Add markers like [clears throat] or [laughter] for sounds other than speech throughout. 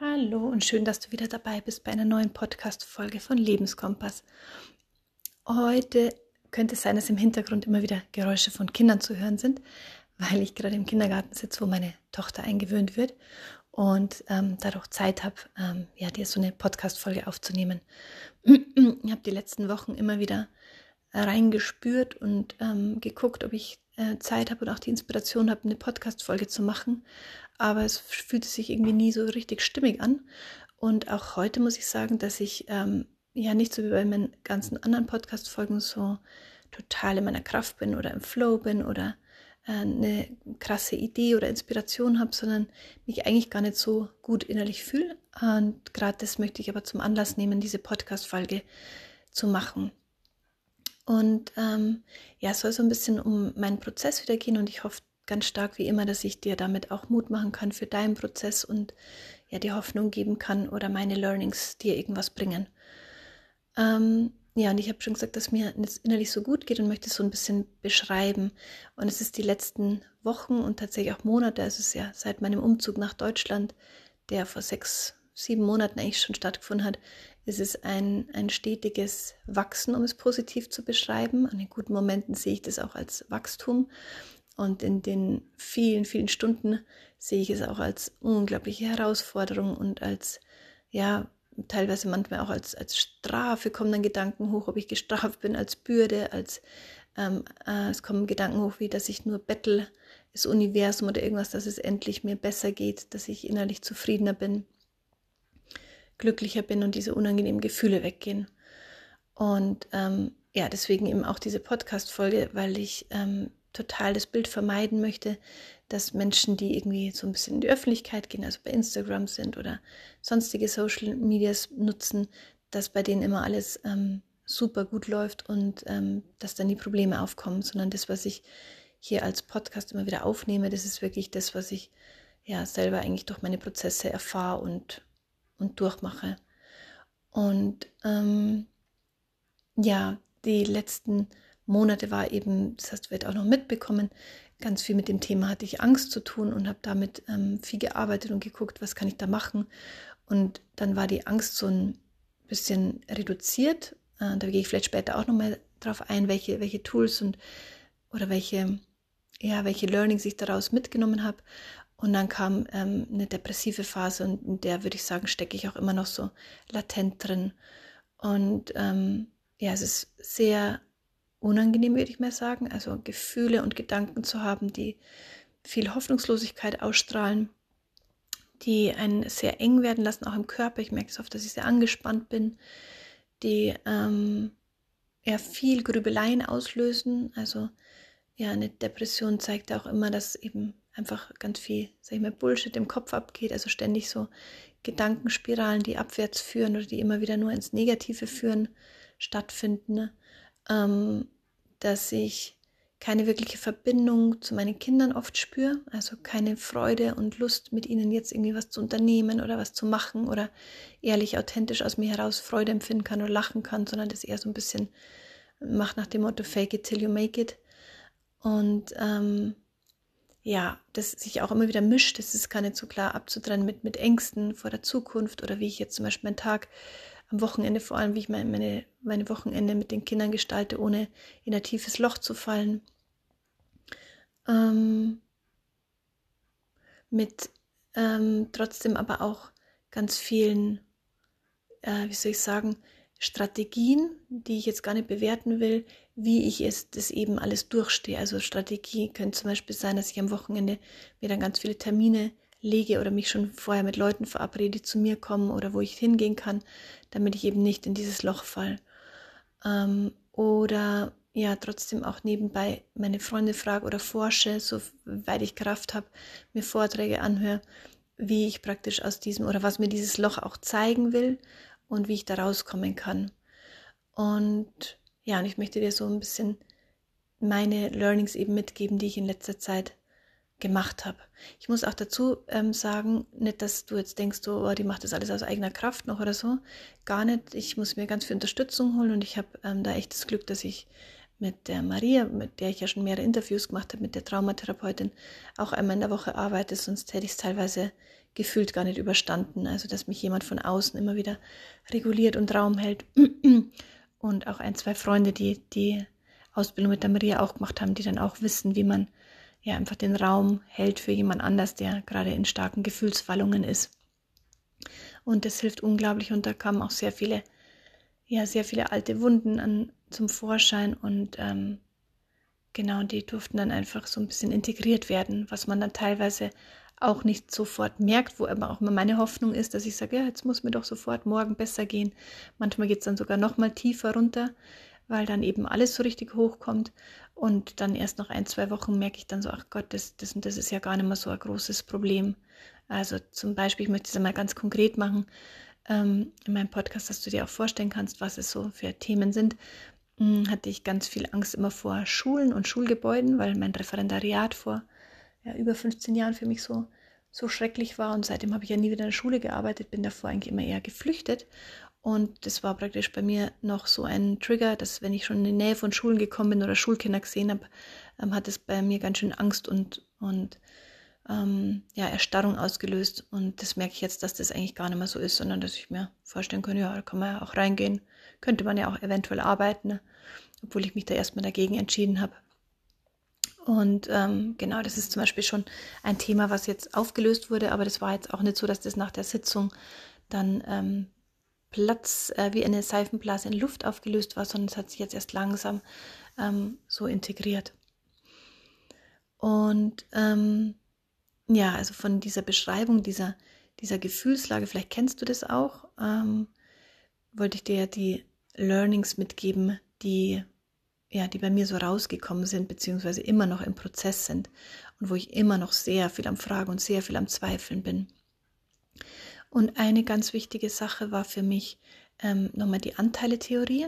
Hallo und schön, dass du wieder dabei bist bei einer neuen Podcast-Folge von Lebenskompass. Heute könnte es sein, dass im Hintergrund immer wieder Geräusche von Kindern zu hören sind, weil ich gerade im Kindergarten sitze, wo meine Tochter eingewöhnt wird und ähm, dadurch Zeit habe, ähm, ja, dir so eine Podcast-Folge aufzunehmen. [clears throat] ich habe die letzten Wochen immer wieder reingespürt und ähm, geguckt, ob ich äh, Zeit habe und auch die Inspiration habe, eine Podcast-Folge zu machen aber es fühlte sich irgendwie nie so richtig stimmig an. Und auch heute muss ich sagen, dass ich ähm, ja nicht so wie bei meinen ganzen anderen Podcast-Folgen so total in meiner Kraft bin oder im Flow bin oder äh, eine krasse Idee oder Inspiration habe, sondern mich eigentlich gar nicht so gut innerlich fühle. Und gerade das möchte ich aber zum Anlass nehmen, diese Podcast-Folge zu machen. Und ähm, ja, es soll so ein bisschen um meinen Prozess wieder gehen und ich hoffe, ganz stark wie immer, dass ich dir damit auch Mut machen kann für deinen Prozess und ja die Hoffnung geben kann oder meine Learnings dir irgendwas bringen. Ähm, ja, und ich habe schon gesagt, dass mir es innerlich so gut geht und möchte es so ein bisschen beschreiben. Und es ist die letzten Wochen und tatsächlich auch Monate, also es ist ja seit meinem Umzug nach Deutschland, der vor sechs, sieben Monaten eigentlich schon stattgefunden hat, ist es ein, ein stetiges Wachsen, um es positiv zu beschreiben. An den guten Momenten sehe ich das auch als Wachstum. Und in den vielen, vielen Stunden sehe ich es auch als unglaubliche Herausforderung und als, ja, teilweise manchmal auch als, als Strafe kommen dann Gedanken hoch, ob ich gestraft bin, als Bürde, als ähm, äh, es kommen Gedanken hoch, wie dass ich nur bettel, das Universum oder irgendwas, dass es endlich mir besser geht, dass ich innerlich zufriedener bin, glücklicher bin und diese unangenehmen Gefühle weggehen. Und ähm, ja, deswegen eben auch diese Podcast-Folge, weil ich ähm, total das Bild vermeiden möchte, dass Menschen, die irgendwie so ein bisschen in die Öffentlichkeit gehen, also bei Instagram sind oder sonstige Social Medias nutzen, dass bei denen immer alles ähm, super gut läuft und ähm, dass dann die Probleme aufkommen, sondern das, was ich hier als Podcast immer wieder aufnehme, das ist wirklich das, was ich ja selber eigentlich durch meine Prozesse erfahre und, und durchmache. Und ähm, ja, die letzten Monate war eben, das hast du vielleicht auch noch mitbekommen, ganz viel mit dem Thema hatte ich Angst zu tun und habe damit ähm, viel gearbeitet und geguckt, was kann ich da machen. Und dann war die Angst so ein bisschen reduziert. Äh, da gehe ich vielleicht später auch nochmal drauf ein, welche, welche Tools und oder welche, ja, welche Learnings ich daraus mitgenommen habe. Und dann kam ähm, eine depressive Phase und in der würde ich sagen, stecke ich auch immer noch so latent drin. Und ähm, ja, es ist sehr unangenehm, würde ich mal sagen. Also Gefühle und Gedanken zu haben, die viel Hoffnungslosigkeit ausstrahlen, die einen sehr eng werden lassen, auch im Körper. Ich merke es oft, dass ich sehr angespannt bin, die ähm, ja viel Grübeleien auslösen. Also ja, eine Depression zeigt auch immer, dass eben einfach ganz viel, sag ich mal, Bullshit im Kopf abgeht, also ständig so Gedankenspiralen, die abwärts führen oder die immer wieder nur ins Negative führen, stattfinden. Ne? Ähm, dass ich keine wirkliche Verbindung zu meinen Kindern oft spüre, also keine Freude und Lust, mit ihnen jetzt irgendwie was zu unternehmen oder was zu machen oder ehrlich, authentisch aus mir heraus Freude empfinden kann oder lachen kann, sondern das eher so ein bisschen macht nach dem Motto Fake it till you make it. Und ähm, ja, das sich auch immer wieder mischt, das ist gar nicht so klar abzutrennen mit, mit Ängsten vor der Zukunft oder wie ich jetzt zum Beispiel meinen Tag am Wochenende vor allem, wie ich meine, meine Wochenende mit den Kindern gestalte, ohne in ein tiefes Loch zu fallen. Ähm, mit ähm, trotzdem aber auch ganz vielen, äh, wie soll ich sagen, Strategien, die ich jetzt gar nicht bewerten will, wie ich es das eben alles durchstehe. Also Strategie könnte zum Beispiel sein, dass ich am Wochenende mir dann ganz viele Termine lege oder mich schon vorher mit Leuten verabrede, die zu mir kommen oder wo ich hingehen kann, damit ich eben nicht in dieses Loch fall. Ähm, oder ja, trotzdem auch nebenbei meine Freunde frage oder forsche, soweit ich Kraft habe, mir Vorträge anhöre, wie ich praktisch aus diesem oder was mir dieses Loch auch zeigen will und wie ich da rauskommen kann. Und ja, und ich möchte dir so ein bisschen meine Learnings eben mitgeben, die ich in letzter Zeit gemacht habe. Ich muss auch dazu ähm, sagen, nicht, dass du jetzt denkst, oh, die macht das alles aus eigener Kraft noch oder so. Gar nicht. Ich muss mir ganz viel Unterstützung holen und ich habe ähm, da echt das Glück, dass ich mit der Maria, mit der ich ja schon mehrere Interviews gemacht habe, mit der Traumatherapeutin, auch einmal in der Woche arbeite, sonst hätte ich es teilweise gefühlt gar nicht überstanden. Also dass mich jemand von außen immer wieder reguliert und Raum hält. Und auch ein, zwei Freunde, die die Ausbildung mit der Maria auch gemacht haben, die dann auch wissen, wie man ja einfach den Raum hält für jemand anders, der gerade in starken Gefühlswallungen ist. Und das hilft unglaublich und da kamen auch sehr viele, ja, sehr viele alte Wunden an, zum Vorschein und ähm, genau, die durften dann einfach so ein bisschen integriert werden, was man dann teilweise auch nicht sofort merkt, wo aber auch immer meine Hoffnung ist, dass ich sage, ja, jetzt muss mir doch sofort morgen besser gehen. Manchmal geht es dann sogar noch mal tiefer runter, weil dann eben alles so richtig hochkommt und dann erst nach ein, zwei Wochen merke ich dann so, ach Gott, das, das, das ist ja gar nicht mehr so ein großes Problem. Also zum Beispiel, ich möchte es einmal ganz konkret machen, ähm, in meinem Podcast, dass du dir auch vorstellen kannst, was es so für Themen sind, hm, hatte ich ganz viel Angst immer vor Schulen und Schulgebäuden, weil mein Referendariat vor ja, über 15 Jahren für mich so, so schrecklich war. Und seitdem habe ich ja nie wieder in der Schule gearbeitet, bin davor eigentlich immer eher geflüchtet. Und das war praktisch bei mir noch so ein Trigger, dass wenn ich schon in die Nähe von Schulen gekommen bin oder Schulkinder gesehen habe, ähm, hat es bei mir ganz schön Angst und, und ähm, ja, Erstarrung ausgelöst. Und das merke ich jetzt, dass das eigentlich gar nicht mehr so ist, sondern dass ich mir vorstellen kann, ja, da kann man ja auch reingehen. Könnte man ja auch eventuell arbeiten, ne? obwohl ich mich da erstmal dagegen entschieden habe. Und ähm, genau, das ist zum Beispiel schon ein Thema, was jetzt aufgelöst wurde, aber das war jetzt auch nicht so, dass das nach der Sitzung dann ähm, Platz äh, wie eine Seifenblase in Luft aufgelöst war, sondern es hat sich jetzt erst langsam ähm, so integriert. Und ähm, ja, also von dieser Beschreibung dieser, dieser Gefühlslage, vielleicht kennst du das auch, ähm, wollte ich dir ja die Learnings mitgeben, die ja, die bei mir so rausgekommen sind, beziehungsweise immer noch im Prozess sind und wo ich immer noch sehr viel am Fragen und sehr viel am Zweifeln bin. Und eine ganz wichtige Sache war für mich ähm, nochmal die Anteile-Theorie.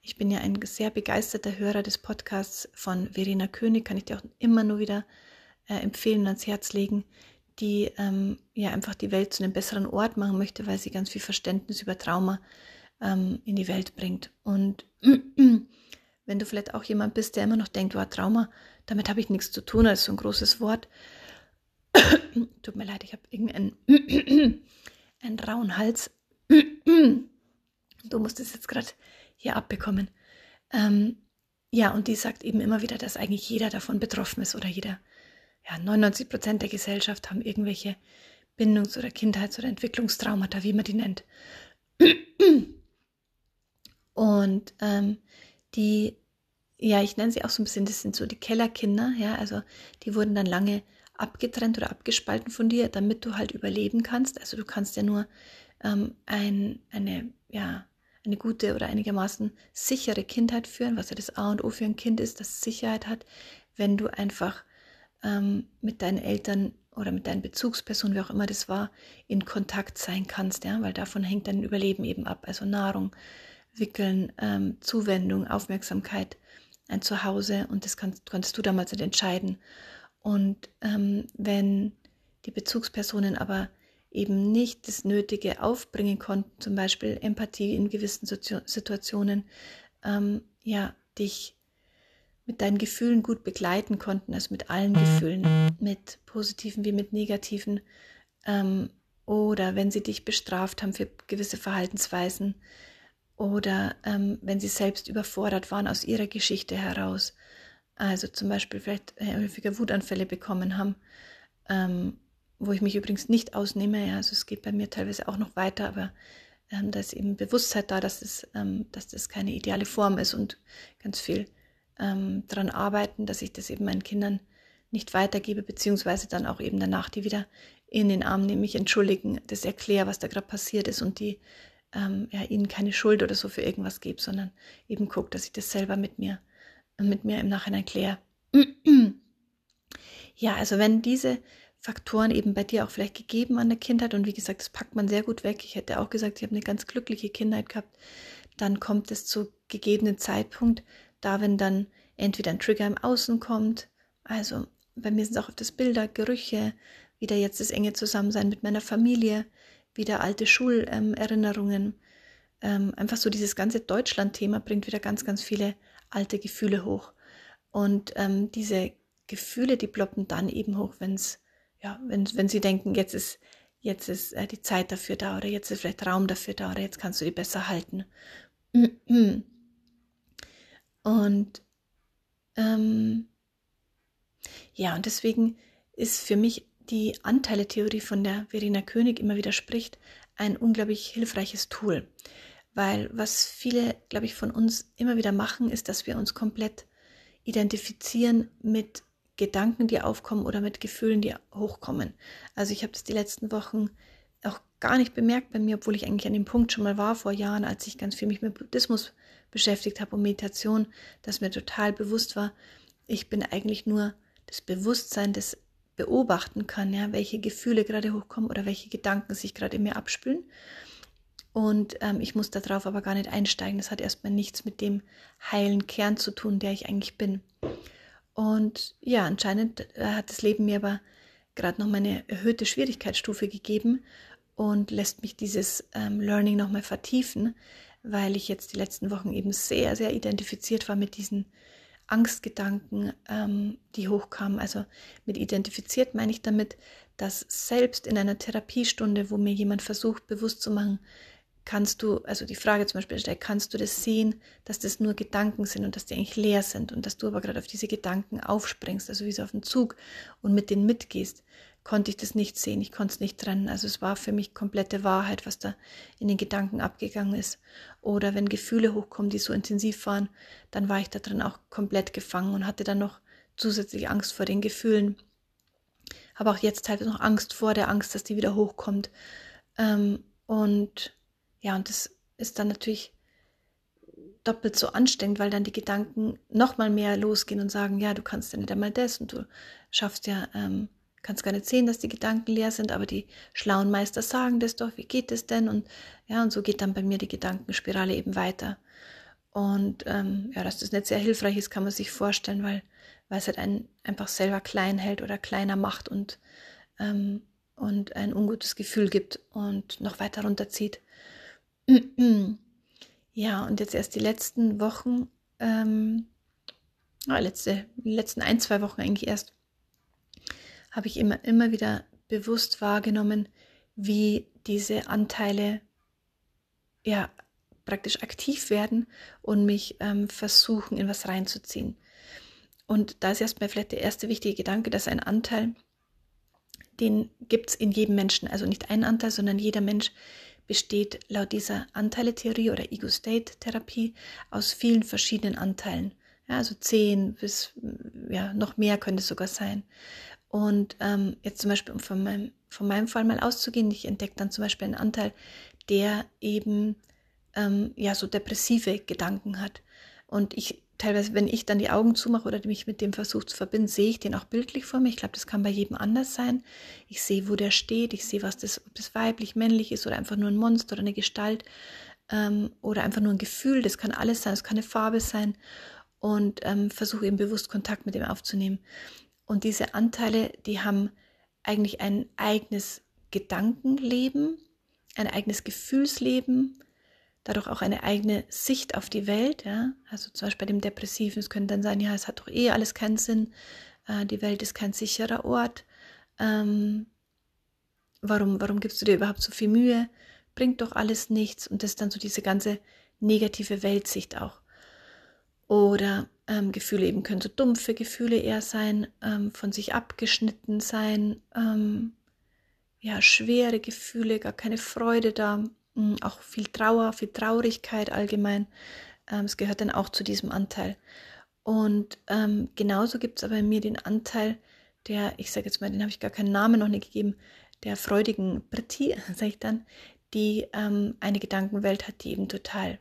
Ich bin ja ein sehr begeisterter Hörer des Podcasts von Verena König, kann ich dir auch immer nur wieder äh, empfehlen und ans Herz legen, die ähm, ja einfach die Welt zu einem besseren Ort machen möchte, weil sie ganz viel Verständnis über Trauma ähm, in die Welt bringt. Und [clears throat] wenn du vielleicht auch jemand bist, der immer noch denkt, wow, Trauma, damit habe ich nichts zu tun, das ist so ein großes Wort. [clears throat] Tut mir leid, ich habe irgendeinen [clears throat] einen rauen Hals. du musst es jetzt gerade hier abbekommen. Ähm, ja, und die sagt eben immer wieder, dass eigentlich jeder davon betroffen ist oder jeder, ja, 99 Prozent der Gesellschaft haben irgendwelche Bindungs- oder Kindheits- oder Entwicklungstraumata, wie man die nennt. Und ähm, die, ja, ich nenne sie auch so ein bisschen, das sind so die Kellerkinder, ja, also die wurden dann lange abgetrennt oder abgespalten von dir, damit du halt überleben kannst. Also du kannst ja nur ähm, ein, eine, ja, eine gute oder einigermaßen sichere Kindheit führen, was ja das A und O für ein Kind ist, das Sicherheit hat, wenn du einfach ähm, mit deinen Eltern oder mit deinen Bezugspersonen, wie auch immer das war, in Kontakt sein kannst, ja, weil davon hängt dein Überleben eben ab. Also Nahrung, Wickeln, ähm, Zuwendung, Aufmerksamkeit, ein Zuhause und das kannst, konntest du damals nicht entscheiden. Und ähm, wenn die Bezugspersonen aber eben nicht das Nötige aufbringen konnten, zum Beispiel Empathie in gewissen Situationen, ähm, ja, dich mit deinen Gefühlen gut begleiten konnten, also mit allen Gefühlen, mit positiven wie mit negativen, ähm, oder wenn sie dich bestraft haben für gewisse Verhaltensweisen, oder ähm, wenn sie selbst überfordert waren aus ihrer Geschichte heraus, also zum Beispiel vielleicht häufiger Wutanfälle bekommen haben, ähm, wo ich mich übrigens nicht ausnehme. Ja, also es geht bei mir teilweise auch noch weiter, aber ähm, da ist eben Bewusstheit da, dass, es, ähm, dass das keine ideale Form ist und ganz viel ähm, daran arbeiten, dass ich das eben meinen Kindern nicht weitergebe, beziehungsweise dann auch eben danach die wieder in den Arm nehme, mich entschuldigen, das erkläre, was da gerade passiert ist und die ähm, ja, ihnen keine Schuld oder so für irgendwas gebe, sondern eben gucke, dass ich das selber mit mir, mit mir im Nachhinein kläre. ja, also wenn diese Faktoren eben bei dir auch vielleicht gegeben an der Kindheit und wie gesagt, das packt man sehr gut weg. Ich hätte auch gesagt, ich habe eine ganz glückliche Kindheit gehabt. Dann kommt es zu gegebenen Zeitpunkt, da wenn dann entweder ein Trigger im Außen kommt, also bei mir sind es auch oft das Bilder, Gerüche, wieder jetzt das enge Zusammensein mit meiner Familie, wieder alte Schulerinnerungen. Ähm, einfach so dieses ganze Deutschland-Thema bringt wieder ganz, ganz viele alte Gefühle hoch. Und ähm, diese Gefühle, die ploppen dann eben hoch, wenn's, ja, wenn, wenn sie denken, jetzt ist, jetzt ist äh, die Zeit dafür da oder jetzt ist vielleicht Raum dafür da oder jetzt kannst du die besser halten. [clears throat] Und ähm, ja, und deswegen ist für mich die Anteile-Theorie von der Verena König immer wieder spricht, ein unglaublich hilfreiches Tool. Weil was viele, glaube ich, von uns immer wieder machen, ist, dass wir uns komplett identifizieren mit Gedanken, die aufkommen oder mit Gefühlen, die hochkommen. Also ich habe das die letzten Wochen auch gar nicht bemerkt bei mir, obwohl ich eigentlich an dem Punkt schon mal war vor Jahren, als ich ganz viel mich mit Buddhismus beschäftigt habe und Meditation, dass mir total bewusst war, ich bin eigentlich nur das Bewusstsein, das beobachten kann, ja, welche Gefühle gerade hochkommen oder welche Gedanken sich gerade in mir abspülen. Und ähm, ich muss darauf aber gar nicht einsteigen. Das hat erstmal nichts mit dem heilen Kern zu tun, der ich eigentlich bin. Und ja, anscheinend äh, hat das Leben mir aber gerade noch mal eine erhöhte Schwierigkeitsstufe gegeben und lässt mich dieses ähm, Learning nochmal vertiefen, weil ich jetzt die letzten Wochen eben sehr, sehr identifiziert war mit diesen Angstgedanken, ähm, die hochkamen. Also mit identifiziert meine ich damit, dass selbst in einer Therapiestunde, wo mir jemand versucht, bewusst zu machen, kannst du, also die Frage zum Beispiel stellt, kannst du das sehen, dass das nur Gedanken sind und dass die eigentlich leer sind und dass du aber gerade auf diese Gedanken aufspringst, also wie so auf den Zug und mit denen mitgehst konnte ich das nicht sehen, ich konnte es nicht trennen. Also es war für mich komplette Wahrheit, was da in den Gedanken abgegangen ist. Oder wenn Gefühle hochkommen, die so intensiv waren, dann war ich da drin auch komplett gefangen und hatte dann noch zusätzlich Angst vor den Gefühlen. Habe auch jetzt teilweise noch Angst vor der Angst, dass die wieder hochkommt. Ähm, und ja, und das ist dann natürlich doppelt so anstrengend, weil dann die Gedanken noch mal mehr losgehen und sagen, ja, du kannst ja nicht einmal das und du schaffst ja ähm, kannst gar nicht sehen, dass die Gedanken leer sind, aber die schlauen Meister sagen das doch, wie geht es denn? Und ja, und so geht dann bei mir die Gedankenspirale eben weiter. Und ähm, ja, dass das nicht sehr hilfreich ist, kann man sich vorstellen, weil, weil es halt einen einfach selber klein hält oder kleiner macht und, ähm, und ein ungutes Gefühl gibt und noch weiter runterzieht. [clears throat] ja, und jetzt erst die letzten Wochen, ähm, letzte, die letzten ein, zwei Wochen eigentlich erst, habe ich immer, immer wieder bewusst wahrgenommen, wie diese Anteile ja praktisch aktiv werden und mich ähm, versuchen, in was reinzuziehen. Und da ist erstmal vielleicht der erste wichtige Gedanke, dass ein Anteil, den gibt es in jedem Menschen, also nicht ein Anteil, sondern jeder Mensch besteht laut dieser Anteile-Theorie oder Ego-State-Therapie aus vielen verschiedenen Anteilen. Ja, also zehn bis ja, noch mehr könnte es sogar sein. Und ähm, jetzt zum Beispiel, um von meinem, von meinem Fall mal auszugehen, ich entdecke dann zum Beispiel einen Anteil, der eben ähm, ja so depressive Gedanken hat. Und ich teilweise, wenn ich dann die Augen zumache oder mich mit dem versuche zu verbinden, sehe ich den auch bildlich vor mir. Ich glaube, das kann bei jedem anders sein. Ich sehe, wo der steht, ich sehe, was das, ob das weiblich, männlich ist oder einfach nur ein Monster oder eine Gestalt ähm, oder einfach nur ein Gefühl. Das kann alles sein, es kann eine Farbe sein. Und ähm, versuche eben bewusst Kontakt mit dem aufzunehmen. Und diese Anteile, die haben eigentlich ein eigenes Gedankenleben, ein eigenes Gefühlsleben, dadurch auch eine eigene Sicht auf die Welt. Ja? Also zum Beispiel bei dem Depressiven, es könnte dann sein, ja, es hat doch eh alles keinen Sinn, äh, die Welt ist kein sicherer Ort. Ähm, warum, warum gibst du dir überhaupt so viel Mühe? Bringt doch alles nichts. Und das ist dann so diese ganze negative Weltsicht auch. Oder ähm, Gefühle eben können so dumpfe Gefühle eher sein, ähm, von sich abgeschnitten sein, ähm, ja, schwere Gefühle, gar keine Freude da, auch viel Trauer, viel Traurigkeit allgemein. Ähm, es gehört dann auch zu diesem Anteil. Und ähm, genauso gibt es aber in mir den Anteil, der, ich sage jetzt mal, den habe ich gar keinen Namen noch nicht gegeben, der freudigen Britti, [laughs] sage ich dann, die ähm, eine Gedankenwelt hat, die eben total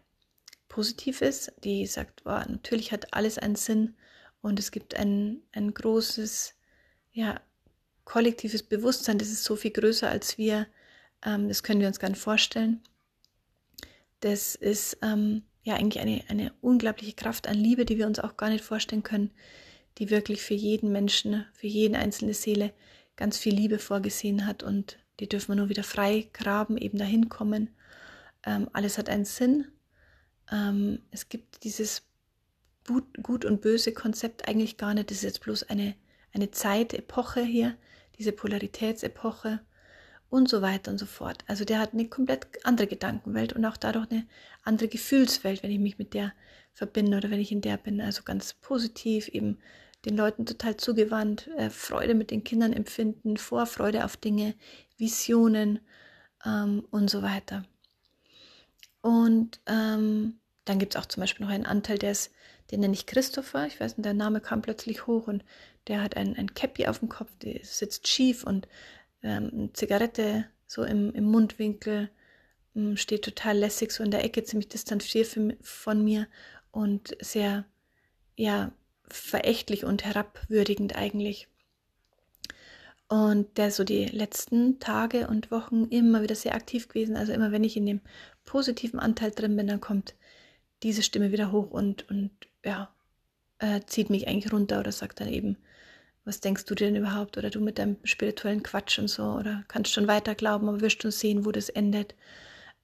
positiv ist, die sagt, wow, natürlich hat alles einen Sinn und es gibt ein, ein großes, ja, kollektives Bewusstsein, das ist so viel größer als wir, ähm, das können wir uns gar nicht vorstellen. Das ist ähm, ja eigentlich eine, eine unglaubliche Kraft an Liebe, die wir uns auch gar nicht vorstellen können, die wirklich für jeden Menschen, für jede einzelne Seele ganz viel Liebe vorgesehen hat und die dürfen wir nur wieder frei graben, eben dahin kommen. Ähm, alles hat einen Sinn ähm, es gibt dieses Gut und Böse Konzept eigentlich gar nicht. Das ist jetzt bloß eine, eine Zeit, hier, diese Polaritätsepoche. Und so weiter und so fort. Also der hat eine komplett andere Gedankenwelt und auch dadurch eine andere Gefühlswelt, wenn ich mich mit der verbinde oder wenn ich in der bin. Also ganz positiv, eben den Leuten total zugewandt, äh, Freude mit den Kindern empfinden, Vorfreude auf Dinge, Visionen ähm, und so weiter. Und ähm, dann gibt es auch zum Beispiel noch einen Anteil, der ist, den nenne ich Christopher. Ich weiß nicht, der Name kam plötzlich hoch und der hat ein, ein Cappy auf dem Kopf, der sitzt schief und ähm, Zigarette so im, im Mundwinkel, ähm, steht total lässig so in der Ecke, ziemlich distanziert von mir und sehr, ja, verächtlich und herabwürdigend eigentlich. Und der so die letzten Tage und Wochen immer wieder sehr aktiv gewesen. Also immer wenn ich in dem positiven Anteil drin bin, dann kommt diese Stimme wieder hoch und, und ja, äh, zieht mich eigentlich runter oder sagt dann eben, was denkst du denn überhaupt? Oder du mit deinem spirituellen Quatsch und so, oder kannst schon weiter glauben, aber wirst schon sehen, wo das endet.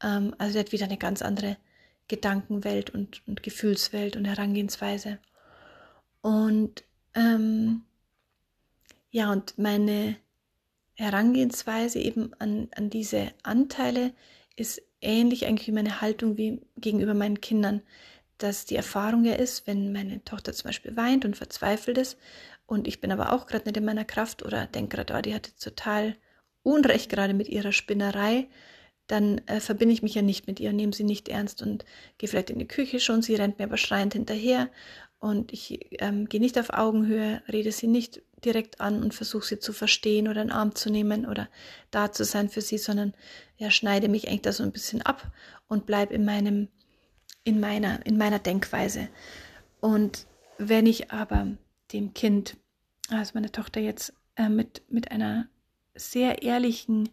Ähm, also der hat wieder eine ganz andere Gedankenwelt und, und Gefühlswelt und Herangehensweise. Und ähm, ja, und meine Herangehensweise eben an, an diese Anteile ist ähnlich eigentlich wie meine Haltung wie gegenüber meinen Kindern, dass die Erfahrung ja ist, wenn meine Tochter zum Beispiel weint und verzweifelt ist und ich bin aber auch gerade nicht in meiner Kraft oder denke gerade, oh, die hatte total Unrecht gerade mit ihrer Spinnerei, dann äh, verbinde ich mich ja nicht mit ihr, nehme sie nicht ernst und gehe vielleicht in die Küche schon, sie rennt mir aber schreiend hinterher. Und ich ähm, gehe nicht auf Augenhöhe, rede sie nicht direkt an und versuche sie zu verstehen oder in den Arm zu nehmen oder da zu sein für sie, sondern ja, schneide mich eigentlich da so ein bisschen ab und bleibe in meinem, in meiner, in meiner Denkweise. Und wenn ich aber dem Kind, also meine Tochter jetzt äh, mit, mit einer sehr ehrlichen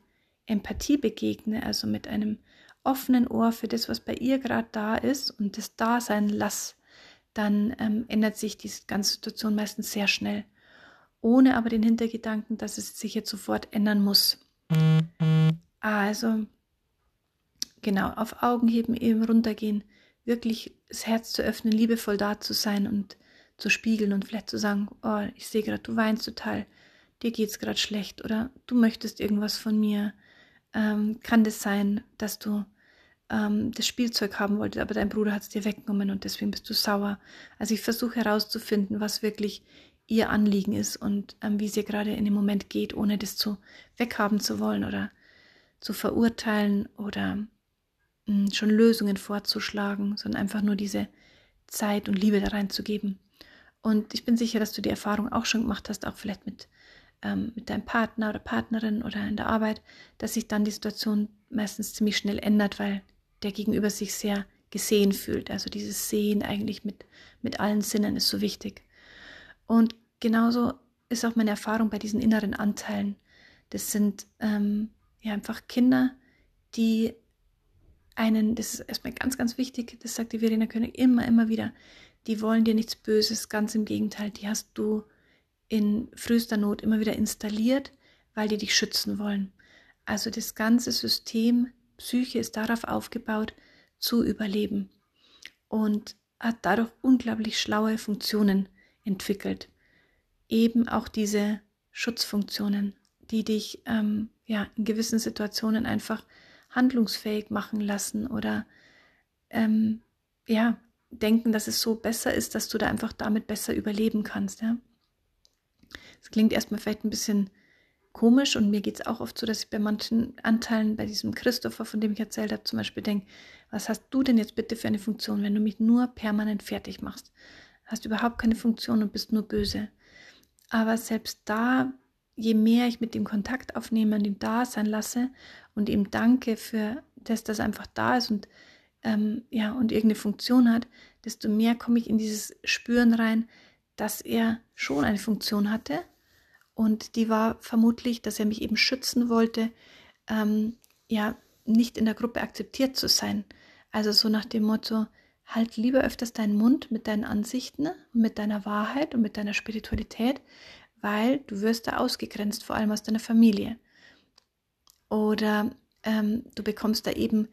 Empathie begegne, also mit einem offenen Ohr für das, was bei ihr gerade da ist und das Dasein lass, dann ähm, ändert sich die ganze Situation meistens sehr schnell, ohne aber den Hintergedanken, dass es sich jetzt sofort ändern muss. Also genau, auf Augen heben, eben runtergehen, wirklich das Herz zu öffnen, liebevoll da zu sein und zu spiegeln und vielleicht zu sagen, oh, ich sehe gerade, du weinst total, dir geht es gerade schlecht oder du möchtest irgendwas von mir. Ähm, kann das sein, dass du ähm, das Spielzeug haben wolltest, aber dein Bruder hat es dir weggenommen und deswegen bist du sauer. Also ich versuche herauszufinden, was wirklich ihr Anliegen ist und ähm, wie sie gerade in dem Moment geht, ohne das zu weghaben zu wollen oder zu verurteilen oder mh, hm, schon Lösungen vorzuschlagen, sondern einfach nur diese Zeit und Liebe da reinzugeben. Und ich bin sicher, dass du die Erfahrung auch schon gemacht hast, auch vielleicht mit, ähm, mit deinem Partner oder Partnerin oder in der Arbeit, dass sich dann die Situation meistens ziemlich schnell ändert, weil der Gegenüber sich sehr gesehen fühlt. Also dieses Sehen eigentlich mit, mit allen Sinnen ist so wichtig. Und genauso ist auch meine Erfahrung bei diesen inneren Anteilen. Das sind ähm, ja einfach Kinder, die einen, das ist erstmal ganz, ganz wichtig, das sagt die Verena König immer, immer wieder, die wollen dir nichts Böses, ganz im Gegenteil, die hast du in frühester Not immer wieder installiert, weil die dich schützen wollen. Also das ganze System Psyche ist darauf aufgebaut, zu überleben und hat dadurch unglaublich schlaue Funktionen entwickelt. Eben auch diese Schutzfunktionen, die dich ähm, ja in gewissen Situationen einfach handlungsfähig machen lassen oder ähm, ja denken, dass es so besser ist, dass du da einfach damit besser überleben kannst. Ja? Das klingt erstmal vielleicht ein bisschen komisch und mir geht es auch oft so, dass ich bei manchen Anteilen, bei diesem Christopher, von dem ich erzählt habe, zum Beispiel denke, was hast du denn jetzt bitte für eine Funktion, wenn du mich nur permanent fertig machst? Hast überhaupt keine Funktion und bist nur böse. Aber selbst da, je mehr ich mit dem Kontakt aufnehme und ihm da sein lasse und ihm danke für das, dass er einfach da ist und ähm, ja, und irgendeine Funktion hat, desto mehr komme ich in dieses Spüren rein, dass er schon eine Funktion hatte. Und die war vermutlich, dass er mich eben schützen wollte, ähm, ja, nicht in der Gruppe akzeptiert zu sein. Also so nach dem Motto, halt lieber öfters deinen Mund mit deinen Ansichten, mit deiner Wahrheit und mit deiner Spiritualität, weil du wirst da ausgegrenzt, vor allem aus deiner Familie. Oder ähm, du bekommst da eben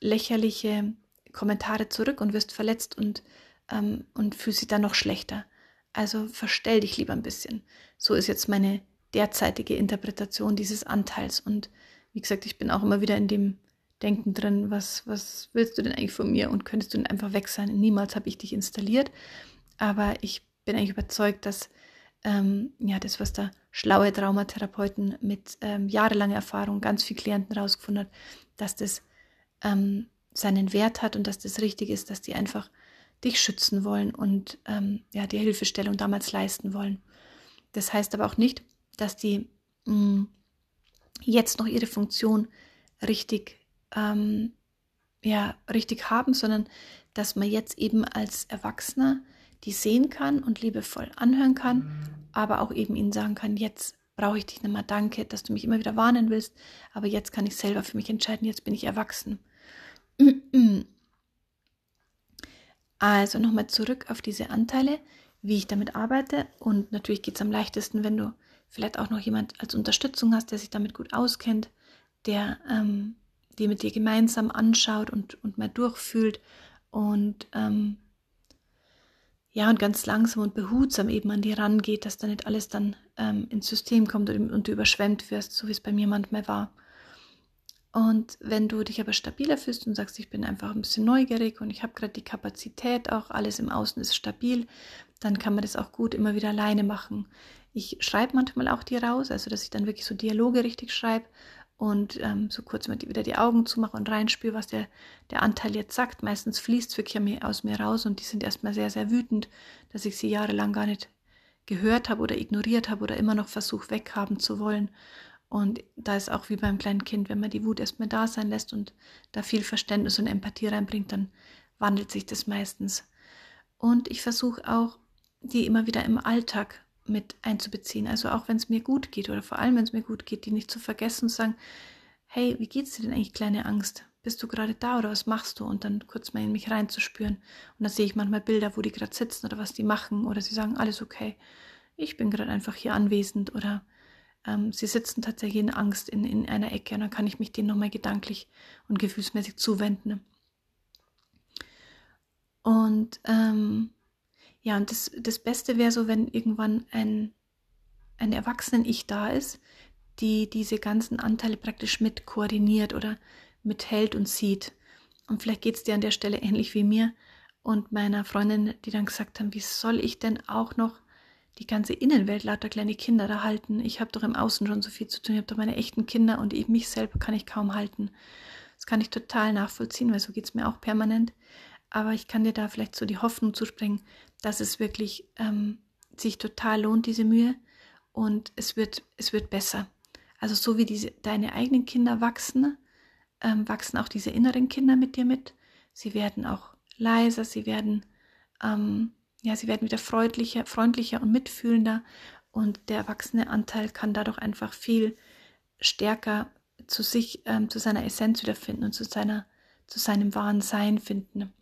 lächerliche Kommentare zurück und wirst verletzt und, ähm, und fühlst dich dann noch schlechter. Also verstell dich lieber ein bisschen. So ist jetzt meine derzeitige Interpretation dieses Anteils und wie gesagt, ich bin auch immer wieder in dem Denken drin, was, was willst du denn eigentlich von mir und könntest du denn einfach weg sein? Niemals habe ich dich installiert, aber ich bin eigentlich überzeugt, dass ähm, ja, das, was da schlaue Traumatherapeuten mit ähm, jahrelanger Erfahrung, ganz viel Klienten rausgefunden hat, dass das ähm, seinen Wert hat und dass das richtig ist, dass die einfach dich schützen wollen und ähm, ja, dir Hilfestellung damals leisten wollen. Das heißt aber auch nicht, dass die mh, mm, jetzt noch ihre Funktion richtig, ähm, ja, richtig haben, sondern dass man jetzt eben als Erwachsener die sehen kann und liebevoll anhören kann, aber auch eben ihnen sagen kann, jetzt brauche ich dich nicht mehr, danke, dass du mich immer wieder warnen willst, aber jetzt kann ich selber für mich entscheiden, jetzt bin ich erwachsen. Also nochmal zurück auf diese Anteile, wie ich damit arbeite und natürlich geht es am leichtesten, wenn du vielleicht auch noch jemand als Unterstützung hast, der sich damit gut auskennt, der ähm, die mit dir gemeinsam anschaut und, und mal durchfühlt und ähm, ja, und ganz langsam und behutsam eben an dir rangeht, dass da nicht alles dann ähm, ins System kommt und, und du überschwemmt wirst, so wie es bei mir manchmal war. Und wenn du dich aber stabiler fühlst und sagst, ich bin einfach ein bisschen neugierig und ich habe gerade die Kapazität, auch alles im Außen ist stabil, dann kann man das auch gut immer wieder alleine machen. Ich schreibe manchmal auch die raus, also dass ich dann wirklich so Dialoge richtig schreibe und ähm, so kurz mal die, wieder die Augen zumache und reinspüre, was der, der Anteil jetzt sagt. Meistens fließt es wirklich aus mir raus und die sind erstmal sehr, sehr wütend, dass ich sie jahrelang gar nicht gehört habe oder ignoriert habe oder immer noch versuche weghaben zu wollen. Und da ist auch wie beim kleinen Kind, wenn man die Wut erstmal da sein lässt und da viel Verständnis und Empathie reinbringt, dann wandelt sich das meistens. Und ich versuche auch, die immer wieder im Alltag mit einzubeziehen. Also auch wenn es mir gut geht oder vor allem wenn es mir gut geht, die nicht zu vergessen und zu sagen, hey, wie geht's dir denn eigentlich, kleine Angst? Bist du gerade da oder was machst du? Und dann kurz mal in mich reinzuspüren. Und dann sehe ich manchmal Bilder, wo die gerade sitzen oder was die machen oder sie sagen, alles okay. Ich bin gerade einfach hier anwesend oder ähm, sie sitzen tatsächlich in Angst in, in einer Ecke und dann kann ich mich denen nochmal gedanklich und gefühlsmäßig zuwenden. Und ähm, ja, und das, das Beste wäre so, wenn irgendwann ein, ein Erwachsenen-Ich da ist, die diese ganzen Anteile praktisch mit koordiniert oder mithält und sieht. Und vielleicht geht es dir an der Stelle ähnlich wie mir und meiner Freundin, die dann gesagt haben, wie soll ich denn auch noch die ganze Innenwelt lauter kleine Kinder da halten? Ich habe doch im Außen schon so viel zu tun, ich habe doch meine echten Kinder und ich, mich selber kann ich kaum halten. Das kann ich total nachvollziehen, weil so geht es mir auch permanent. Aber ich kann dir da vielleicht so die Hoffnung zuspringen, dass es wirklich ähm, sich total lohnt, diese Mühe. Und es wird, es wird besser. Also so wie diese, deine eigenen Kinder wachsen, ähm, wachsen auch diese inneren Kinder mit dir mit. Sie werden auch leiser, sie werden, ähm, ja, sie werden wieder freundlicher, freundlicher und mitfühlender. Und der erwachsene Anteil kann dadurch einfach viel stärker zu sich, ähm, zu seiner Essenz wiederfinden und zu seiner, zu seinem wahren Sein finden.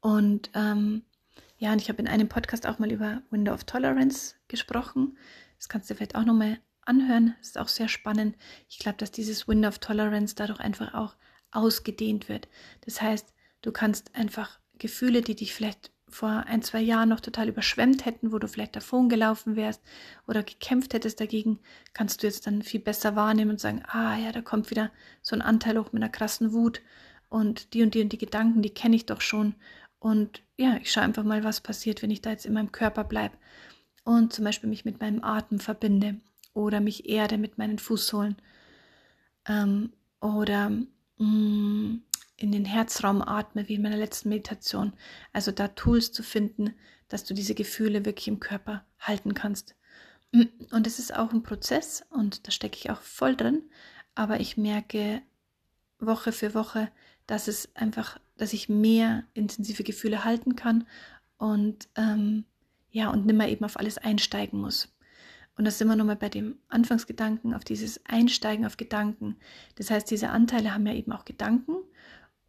Und ähm, ja, und ich habe in einem Podcast auch mal über Window of Tolerance gesprochen. Das kannst du vielleicht auch nochmal anhören. Das ist auch sehr spannend. Ich glaube, dass dieses Window of Tolerance dadurch einfach auch ausgedehnt wird. Das heißt, du kannst einfach Gefühle, die dich vielleicht vor ein, zwei Jahren noch total überschwemmt hätten, wo du vielleicht davon gelaufen wärst oder gekämpft hättest dagegen, kannst du jetzt dann viel besser wahrnehmen und sagen, ah ja, da kommt wieder so ein Anteil hoch mit einer krassen Wut. Und die und die und die Gedanken, die kenne ich doch schon. Und ja, ich schaue einfach mal, was passiert, wenn ich da jetzt in meinem Körper bleibe und zum Beispiel mich mit meinem Atem verbinde oder mich erde mit meinen Fußsohlen. Ähm, oder mh, mm, in den Herzraum atme, wie in meiner letzten Meditation. Also da Tools zu finden, dass du diese Gefühle wirklich im Körper halten kannst. Und es ist auch ein Prozess und da stecke ich auch voll drin, aber ich merke Woche für Woche, dass es einfach dass ich mehr intensive Gefühle halten kann und ähm, ja, und nimmer eben auf alles einsteigen muss. Und das sind wir nochmal bei dem Anfangsgedanken, auf dieses Einsteigen auf Gedanken. Das heißt, diese Anteile haben ja eben auch Gedanken.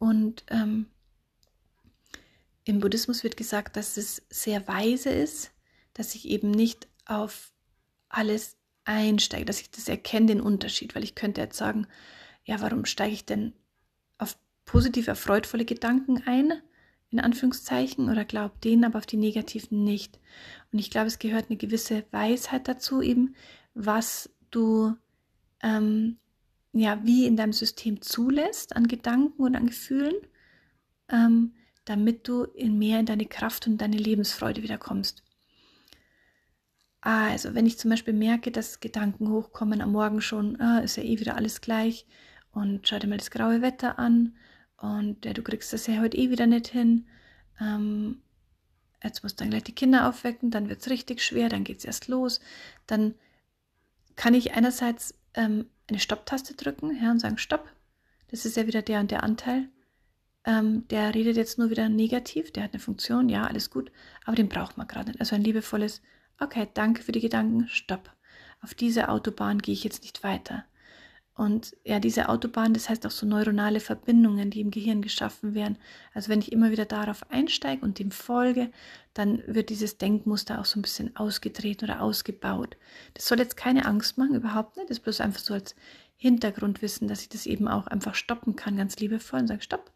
Und ähm, im Buddhismus wird gesagt, dass es sehr weise ist, dass ich eben nicht auf alles einsteige, dass ich das erkenne, den Unterschied. Weil ich könnte jetzt sagen, ja, warum steige ich denn auf positive, freudvolle Gedanken ein, in Anführungszeichen, oder glaub denen, aber auf die negativen nicht. Und ich glaube, es gehört eine gewisse Weisheit dazu, eben, was du ähm, ja, wie in deinem System zulässt an Gedanken und an Gefühlen, ähm, damit du in mehr in deine Kraft und deine Lebensfreude wiederkommst. Also, wenn ich zum Beispiel merke, dass Gedanken hochkommen am Morgen schon, ah, ist ja eh wieder alles gleich und schau dir mal das graue Wetter an und ja, du kriegst das ja heute eh wieder nicht hin. Ähm, jetzt musst du dann gleich die Kinder aufwecken, dann wird es richtig schwer, dann geht es erst los. Dann kann ich einerseits ähm, eine Stopptaste drücken ja, und sagen, Stopp, das ist ja wieder der und der Anteil. Ähm, der redet jetzt nur wieder negativ, der hat eine Funktion, ja, alles gut, aber den braucht man gerade nicht. Also ein liebevolles, okay, danke für die Gedanken, Stopp. Auf diese Autobahn gehe ich jetzt nicht weiter. Und ja, diese Autobahn, das heißt auch so neuronale Verbindungen, die im Gehirn geschaffen werden. Also wenn ich immer wieder darauf einsteige und dem folge, dann wird dieses Denkmuster auch so ein bisschen ausgedreht oder ausgebaut. Das soll jetzt keine Angst machen, überhaupt nicht. Das ist bloß einfach so als Hintergrundwissen, dass ich das eben auch einfach stoppen kann, ganz liebevoll und sage, stopp,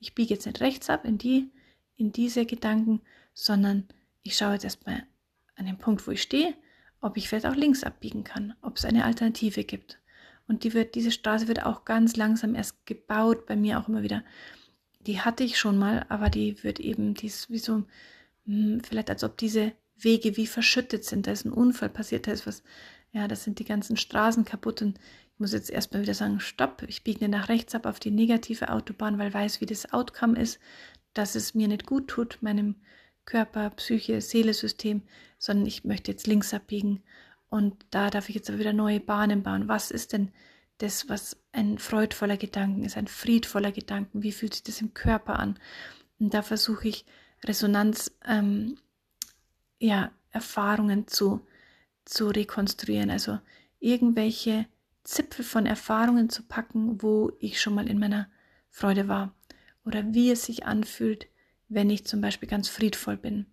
ich biege jetzt nicht rechts ab in die, in diese Gedanken, sondern ich schaue jetzt erstmal an den Punkt, wo ich stehe, ob ich vielleicht auch links abbiegen kann, ob es eine Alternative gibt. Und die wird, diese Straße wird auch ganz langsam erst gebaut, bei mir auch immer wieder. Die hatte ich schon mal, aber die wird eben, die ist wie so, hm, vielleicht als ob diese Wege wie verschüttet sind. Da ist ein Unfall passiert, da ist was, ja, das sind die ganzen Straßen kaputt und ich muss jetzt erstmal wieder sagen, stopp, ich biege nach rechts ab auf die negative Autobahn, weil weiß, wie das Outcome ist, dass es mir nicht gut tut, meinem Körper, Psyche, Seele-System, sondern ich möchte jetzt links abbiegen und da darf ich jetzt wieder neue Bahnen bauen. Was ist denn das, was ein freudvoller Gedanken ist, ein friedvoller Gedanken? Wie fühlt sich das im Körper an? Und da versuche ich Resonanz, ähm, ja, Erfahrungen zu, zu rekonstruieren. Also irgendwelche Zipfel von Erfahrungen zu packen, wo ich schon mal in meiner Freude war. Oder wie es sich anfühlt, wenn ich zum Beispiel ganz friedvoll bin.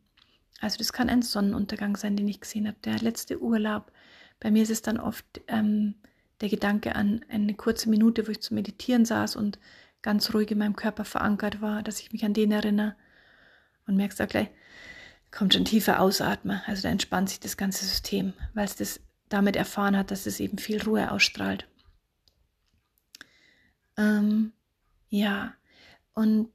Also das kann ein Sonnenuntergang sein, den ich gesehen habe, der letzte Urlaub. Bei mir ist es dann oft ähm, der Gedanke an eine kurze Minute, wo ich zu meditieren saß und ganz ruhig in meinem Körper verankert war, dass ich mich an den erinnere und merkst auch gleich, kommt schon tiefer ausatmen. Also da entspannt sich das ganze System, weil es das damit erfahren hat, dass es eben viel Ruhe ausstrahlt. Ähm, ja, und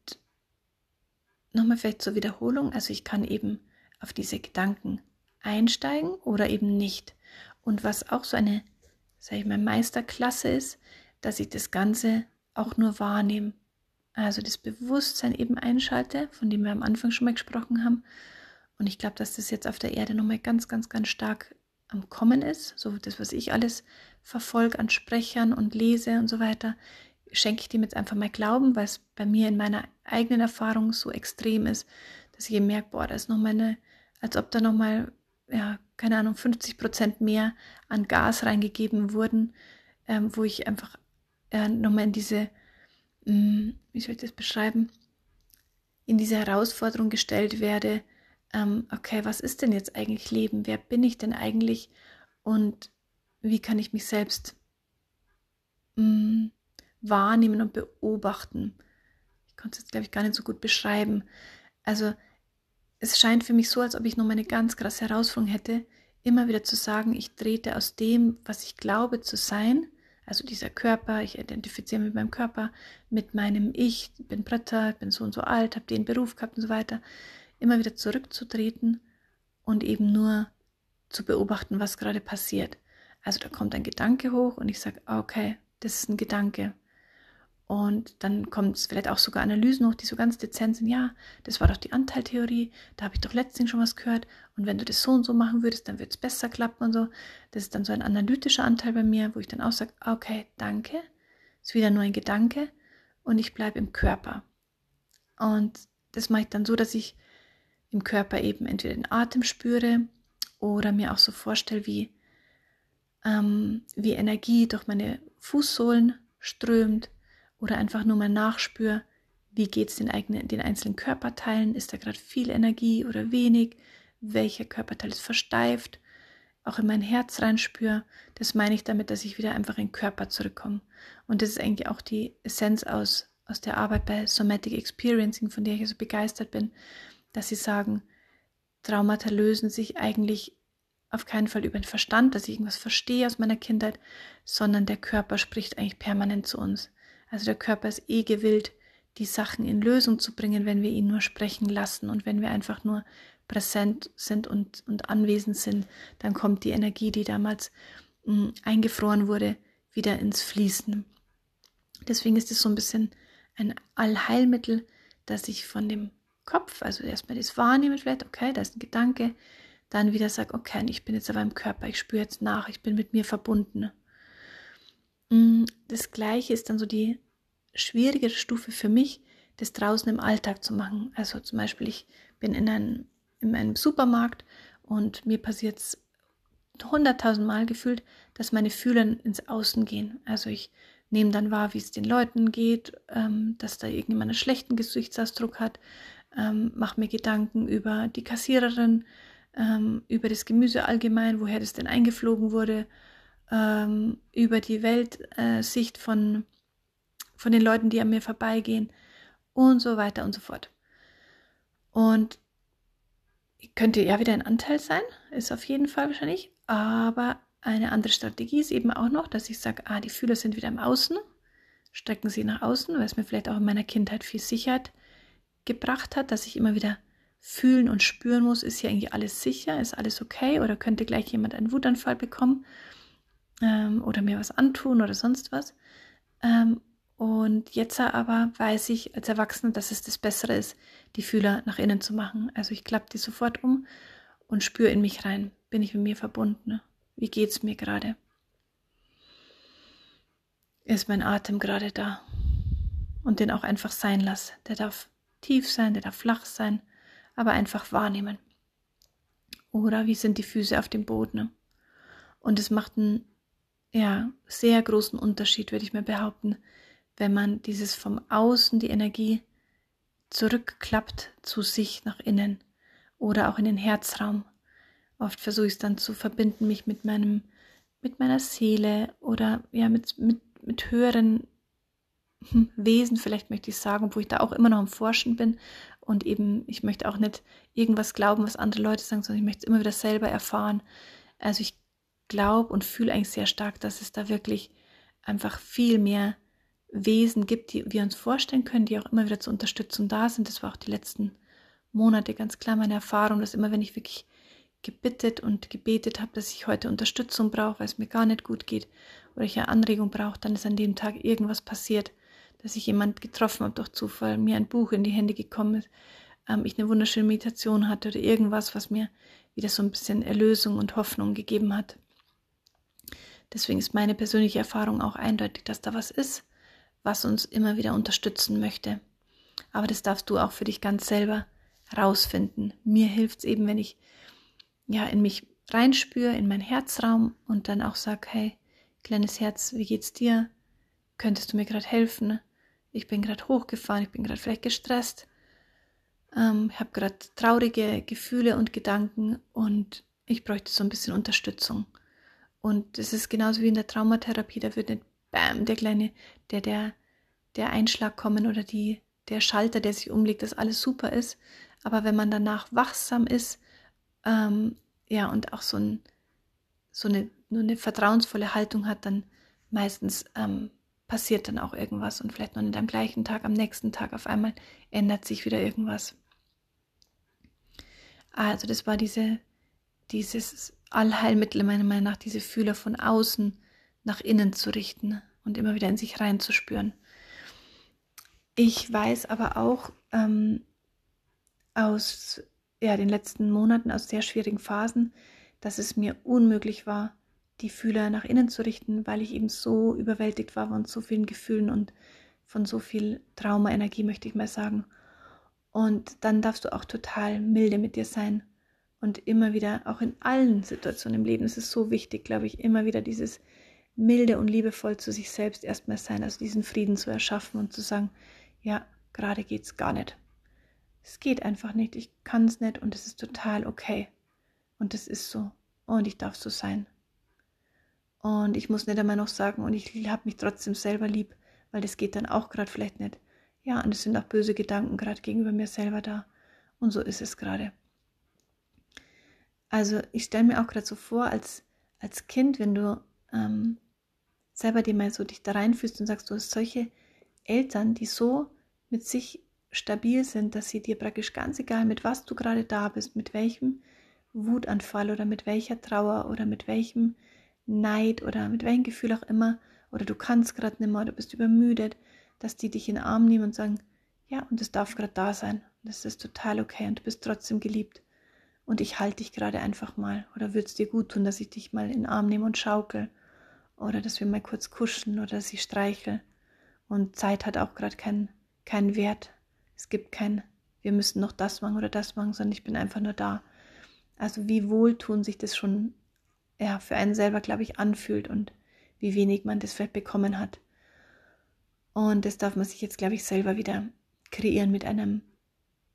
nochmal vielleicht zur Wiederholung. Also ich kann eben auf diese Gedanken einsteigen oder eben nicht. Und was auch so eine, sage ich mal, Meisterklasse ist, dass ich das Ganze auch nur wahrnehme. Also das Bewusstsein eben einschalte, von dem wir am Anfang schon mal gesprochen haben. Und ich glaube, dass das jetzt auf der Erde nochmal ganz, ganz, ganz stark am Kommen ist. So das, was ich alles verfolge an Sprechern und lese und so weiter, schenke ich dem jetzt einfach mal Glauben, weil es bei mir in meiner eigenen Erfahrung so extrem ist, dass ich merke, boah, da ist noch meine als ob da nochmal, ja, keine Ahnung, 50 Prozent mehr an Gas reingegeben wurden, ähm, wo ich einfach äh, nochmal in diese, mh, hm, wie soll ich das beschreiben, in diese Herausforderung gestellt werde, ähm, okay, was ist denn jetzt eigentlich Leben? Wer bin ich denn eigentlich? Und wie kann ich mich selbst mh, hm, wahrnehmen und beobachten? Ich konnte es jetzt, glaube ich, gar nicht so gut beschreiben. Also es scheint für mich so, als ob ich noch eine ganz krasse Herausforderung hätte, immer wieder zu sagen, ich trete aus dem, was ich glaube zu sein, also dieser Körper, ich identifiziere mich mit meinem Körper, mit meinem Ich, bin Britta, bin so und so alt, habe den Beruf gehabt und so weiter, immer wieder zurückzutreten und eben nur zu beobachten, was gerade passiert. Also da kommt ein Gedanke hoch und ich sage, okay, das ist ein Gedanke. Und dann kommt es vielleicht auch sogar Analysen hoch, die so ganz dezent sind. Ja, das war doch die Anteiltheorie, da habe ich doch letztens schon was gehört. Und wenn du das so und so machen würdest, dann wird es besser klappen und so. Das ist dann so ein analytischer Anteil bei mir, wo ich dann auch sage, okay, danke, ist wieder nur ein Gedanke und ich bleibe im Körper. Und das mache ich dann so, dass ich im Körper eben entweder den Atem spüre oder mir auch so vorstelle, wie, ähm, wie Energie durch meine Fußsohlen strömt oder einfach nur mal nachspür, wie geht es den, den einzelnen Körperteilen, ist da gerade viel Energie oder wenig, welcher Körperteil ist versteift, auch in mein Herz reinspür, das meine ich damit, dass ich wieder einfach in den Körper zurückkomme. Und das ist eigentlich auch die Essenz aus, aus der Arbeit bei Somatic Experiencing, von der ich so also begeistert bin, dass sie sagen, Traumata lösen sich eigentlich auf keinen Fall über den Verstand, dass ich irgendwas verstehe aus meiner Kindheit, sondern der Körper spricht eigentlich permanent zu uns. Also der Körper ist eh gewillt, die Sachen in Lösung zu bringen, wenn wir ihn nur sprechen lassen und wenn wir einfach nur präsent sind und, und anwesend sind, dann kommt die Energie, die damals mh, hm, eingefroren wurde, wieder ins Fließen. Deswegen ist es so ein bisschen ein Allheilmittel, dass ich von dem Kopf, also erstmal das Wahrnehmen vielleicht, okay, da ist ein Gedanke, dann wieder sage, okay, ich bin jetzt aber im Körper, ich spüre jetzt nach, ich bin mit mir verbunden. Mm, das gleiche ist dann so die schwierigere Stufe für mich, das draußen im Alltag zu machen. Also zum Beispiel, ich bin in einem, in einem Supermarkt und mir passiert es hunderttausend Mal gefühlt, dass meine Fühler ins Außen gehen. Also ich nehme dann wahr, wie es den Leuten geht, ähm, dass da irgendjemand einen schlechten Gesichtsausdruck hat, ähm, mache mir Gedanken über die Kassiererin, ähm, über das Gemüse allgemein, woher das denn eingeflogen wurde, ähm, über die Weltsicht von, von den Leuten, die an mir vorbeigehen und so weiter und so fort. Und könnte ja wieder ein Anteil sein, ist auf jeden Fall wahrscheinlich, aber eine andere Strategie ist eben auch noch, dass ich sage, ah, die Fühler sind wieder im Außen, strecken sie nach außen, weil es mir vielleicht auch in meiner Kindheit viel Sicherheit gebracht hat, dass ich immer wieder fühlen und spüren muss, ist hier eigentlich alles sicher, ist alles okay oder könnte gleich jemand einen Wutanfall bekommen ähm, oder mir was antun oder sonst was. Ähm, und jetzt aber weiß ich als Erwachsene, dass es das Bessere ist, die Fühler nach innen zu machen. Also ich klappe die sofort um und spüre in mich rein. Bin ich mit mir verbunden? Wie geht es mir gerade? Ist mein Atem gerade da? Und den auch einfach sein lasse. Der darf tief sein, der darf flach sein, aber einfach wahrnehmen. Oder wie sind die Füße auf dem Boden? Und es macht einen ja, sehr großen Unterschied, würde ich mir behaupten, wenn man dieses vom Außen die Energie zurückklappt zu sich nach innen oder auch in den Herzraum. Oft versuche ich es dann zu verbinden, mich mit meinem, mit meiner Seele oder ja, mit, mit, mit höheren [laughs] Wesen, vielleicht möchte ich sagen, obwohl ich da auch immer noch am Forschen bin. Und eben, ich möchte auch nicht irgendwas glauben, was andere Leute sagen, sondern ich möchte es immer wieder selber erfahren. Also ich glaube und fühle eigentlich sehr stark, dass es da wirklich einfach viel mehr Wesen gibt, die wir uns vorstellen können, die auch immer wieder zur Unterstützung da sind. Das war auch die letzten Monate ganz klar meine Erfahrung, dass immer, wenn ich wirklich gebittet und gebetet habe, dass ich heute Unterstützung brauche, weil es mir gar nicht gut geht oder ich eine Anregung brauche, dann ist an dem Tag irgendwas passiert, dass ich jemand getroffen habe durch Zufall, mir ein Buch in die Hände gekommen ist, ähm, ich eine wunderschöne Meditation hatte oder irgendwas, was mir wieder so ein bisschen Erlösung und Hoffnung gegeben hat. Deswegen ist meine persönliche Erfahrung auch eindeutig, dass da was ist, was uns immer wieder unterstützen möchte. Aber das darfst du auch für dich ganz selber rausfinden. Mir hilft es eben, wenn ich ja in mich reinspüre, in meinen Herzraum und dann auch sage, hey, kleines Herz, wie geht's dir? Könntest du mir gerade helfen? Ich bin gerade hochgefahren, ich bin gerade vielleicht gestresst, ähm, habe gerade traurige Gefühle und Gedanken und ich bräuchte so ein bisschen Unterstützung. Und es ist genauso wie in der Traumatherapie, da wird nicht bam, der kleine, der, der, der Einschlag kommen oder die, der Schalter, der sich umlegt, dass alles super ist. Aber wenn man danach wachsam ist, ähm, ja, und auch so, ein, so eine, nur eine vertrauensvolle Haltung hat, dann meistens ähm, passiert dann auch irgendwas und vielleicht noch nicht am gleichen Tag, am nächsten Tag auf einmal ändert sich wieder irgendwas. Also das war diese, dieses Allheilmittel meiner Meinung nach, diese Fühler von außen nach innen zu richten und immer wieder in sich reinzuspüren. Ich weiß aber auch ähm, aus ja, den letzten Monaten, aus sehr schwierigen Phasen, dass es mir unmöglich war, die Fühler nach innen zu richten, weil ich eben so überwältigt war von so vielen Gefühlen und von so viel Trauma-Energie, möchte ich mal sagen. Und dann darfst du auch total milde mit dir sein und immer wieder, auch in allen Situationen im Leben, es ist so wichtig, glaube ich, immer wieder dieses milde und liebevoll zu sich selbst erstmal sein, also diesen Frieden zu erschaffen und zu sagen, ja, gerade geht es gar nicht. Es geht einfach nicht, ich kann es nicht und es ist total okay. Und es ist so. Und ich darf so sein. Und ich muss nicht einmal noch sagen, und ich habe mich trotzdem selber lieb, weil das geht dann auch gerade vielleicht nicht. Ja, und es sind auch böse Gedanken gerade gegenüber mir selber da. Und so ist es gerade. Also ich stelle mir auch gerade so vor, als, als Kind, wenn du ähm, selber dir mal so dich da reinfühlst und sagst, du hast solche Eltern, die so mit sich stabil sind, dass sie dir praktisch ganz egal, mit was du gerade da bist, mit welchem Wutanfall oder mit welcher Trauer oder mit welchem Neid oder mit welchem Gefühl auch immer, oder du kannst gerade nicht mehr oder bist übermüdet, dass die dich in den Arm nehmen und sagen, ja, und es darf gerade da sein. Das ist total okay und du bist trotzdem geliebt. Und ich halte dich gerade einfach mal. Oder würde es dir gut tun, dass ich dich mal in den Arm nehme und schaukel? Oder dass wir mal kurz kuscheln oder dass ich streichel. Und Zeit hat auch gerade keinen kein Wert. Es gibt kein, wir müssen noch das machen oder das machen, sondern ich bin einfach nur da. Also wie wohltun sich das schon ja, für einen selber, glaube ich, anfühlt und wie wenig man das vielleicht bekommen hat. Und das darf man sich jetzt, glaube ich, selber wieder kreieren mit einem,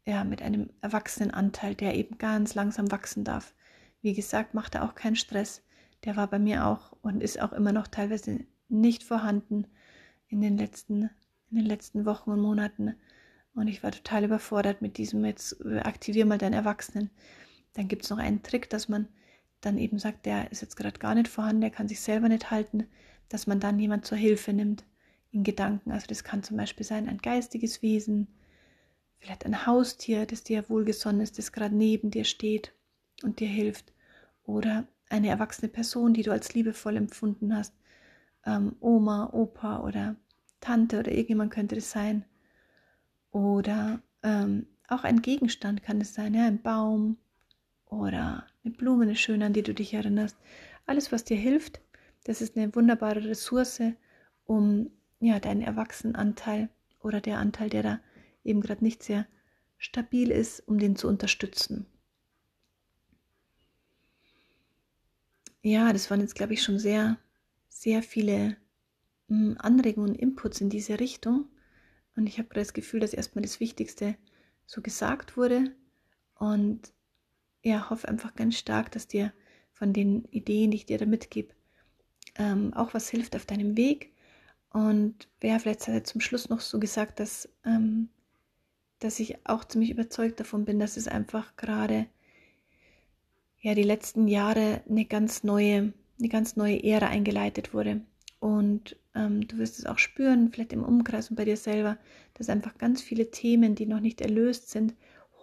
ja, mit einem erwachsenen Anteil, der eben ganz langsam wachsen darf. Wie gesagt, macht er auch keinen Stress. Der war bei mir auch und ist auch immer noch teilweise nicht vorhanden in den letzten, in den letzten Wochen und Monaten. Und ich war total überfordert mit diesem, jetzt aktivier mal deinen Erwachsenen. Dann gibt es noch einen Trick, dass man dann eben sagt, der ist jetzt gerade gar nicht vorhanden, der kann sich selber nicht halten, dass man dann jemand zur Hilfe nimmt in Gedanken. Also das kann zum Beispiel sein ein geistiges Wesen, vielleicht ein Haustier, das dir wohlgesonnen ist, das gerade neben dir steht und dir hilft. Oder eine erwachsene Person, die du als liebevoll empfunden hast. Ähm, Oma, Opa oder Tante oder irgendjemand könnte das sein. Oder ähm, auch ein Gegenstand kann es sein, ja, ein Baum oder eine Blume, eine schöne, an die du dich erinnerst. Alles, was dir hilft, das ist eine wunderbare Ressource, um ja, deinen Erwachsenenanteil oder der Anteil, der da eben gerade nicht sehr stabil ist, um den zu unterstützen. Ja, das waren jetzt, glaube ich, schon sehr, sehr viele hm, Anregungen und Inputs in diese Richtung. Und ich habe gerade das Gefühl, dass erstmal das Wichtigste so gesagt wurde. Und ja, hoffe einfach ganz stark, dass dir von den Ideen, die ich dir da mitgebe, ähm, auch was hilft auf deinem Weg und wer vielleicht hat er zum Schluss noch so gesagt, dass, ähm, dass ich auch ziemlich überzeugt davon bin, dass es einfach gerade ja die letzten Jahre eine ganz neue, eine ganz neue Ära eingeleitet wurde. Und ähm, du wirst es auch spüren, vielleicht im Umkreis und bei dir selber, dass einfach ganz viele Themen, die noch nicht erlöst sind,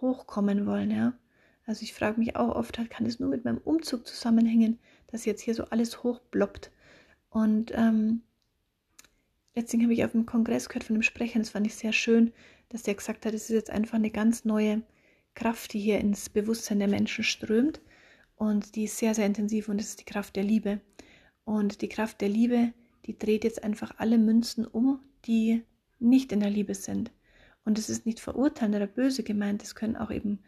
hochkommen wollen. Ja? Also ich frage mich auch oft, kann es nur mit meinem Umzug zusammenhängen, dass jetzt hier so alles hochbloppt. Und ähm, letztens habe ich auf dem Kongress gehört von einem Sprecher, das fand ich sehr schön, dass der gesagt hat, es ist jetzt einfach eine ganz neue Kraft, die hier ins Bewusstsein der Menschen strömt und die ist sehr, sehr intensiv und das ist die Kraft der Liebe. Und die Kraft der Liebe, die dreht jetzt einfach alle Münzen um, die nicht in der Liebe sind. Und es ist nicht verurteilend oder böse gemeint, es können auch eben,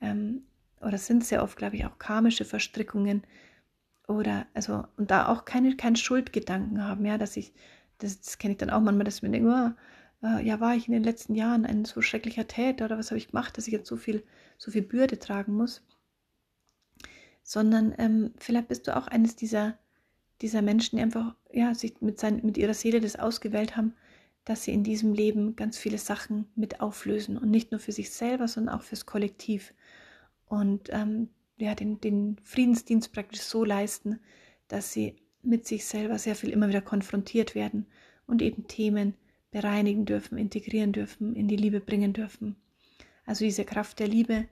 ähm, oder sind sehr oft, glaube ich, auch karmische Verstrickungen oder, also, und da auch keine, keinen Schuldgedanken haben, ja, dass ich das, das kenne ich dann auch manchmal, dass ich mir denke, oh, äh, ja, war ich in den letzten Jahren ein so schrecklicher Täter oder was habe ich gemacht, dass ich jetzt so viel, so viel Bürde tragen muss. Sondern ähm, vielleicht bist du auch eines dieser, dieser Menschen, die einfach ja, sich mit, sein, mit ihrer Seele das ausgewählt haben, dass sie in diesem Leben ganz viele Sachen mit auflösen und nicht nur für sich selber, sondern auch fürs Kollektiv. Und ähm, ja, den, den Friedensdienst praktisch so leisten, dass sie mit sich selber sehr viel immer wieder konfrontiert werden und eben Themen bereinigen dürfen, integrieren dürfen, in die Liebe bringen dürfen. Also diese Kraft der Liebe,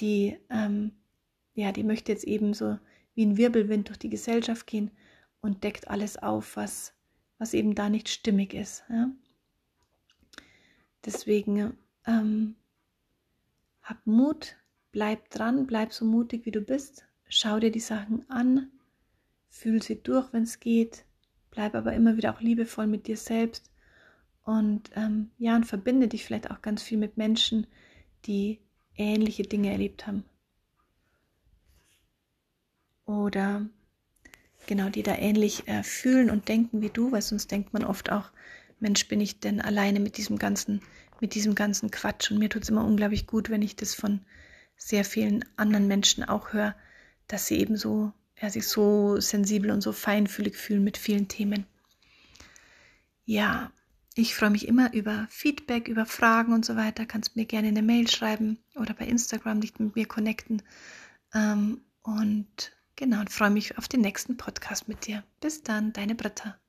die, ähm, ja, die möchte jetzt eben so wie ein Wirbelwind durch die Gesellschaft gehen und deckt alles auf, was, was eben da nicht stimmig ist. Ja? Deswegen ähm, hab Mut, bleib dran, bleib so mutig, wie du bist, schau dir die Sachen an, Fühl sie durch, wenn es geht. Bleib aber immer wieder auch liebevoll mit dir selbst. Und ähm, ja, und verbinde dich vielleicht auch ganz viel mit Menschen, die ähnliche Dinge erlebt haben. Oder genau, die da ähnlich äh, fühlen und denken wie du, weil sonst denkt man oft auch, Mensch, bin ich denn alleine mit diesem ganzen, mit diesem ganzen Quatsch? Und mir tut es immer unglaublich gut, wenn ich das von sehr vielen anderen Menschen auch höre, dass sie eben so ja, sich so sensibel und so feinfühlig fühlen mit vielen Themen. Ja, ich freue mich immer über Feedback, über Fragen und so weiter. Kannst mir gerne eine Mail schreiben oder bei Instagram dich mit mir connecten. Ähm, Und genau, und freue mich auf den nächsten Podcast mit dir. Bis dann, deine Britta.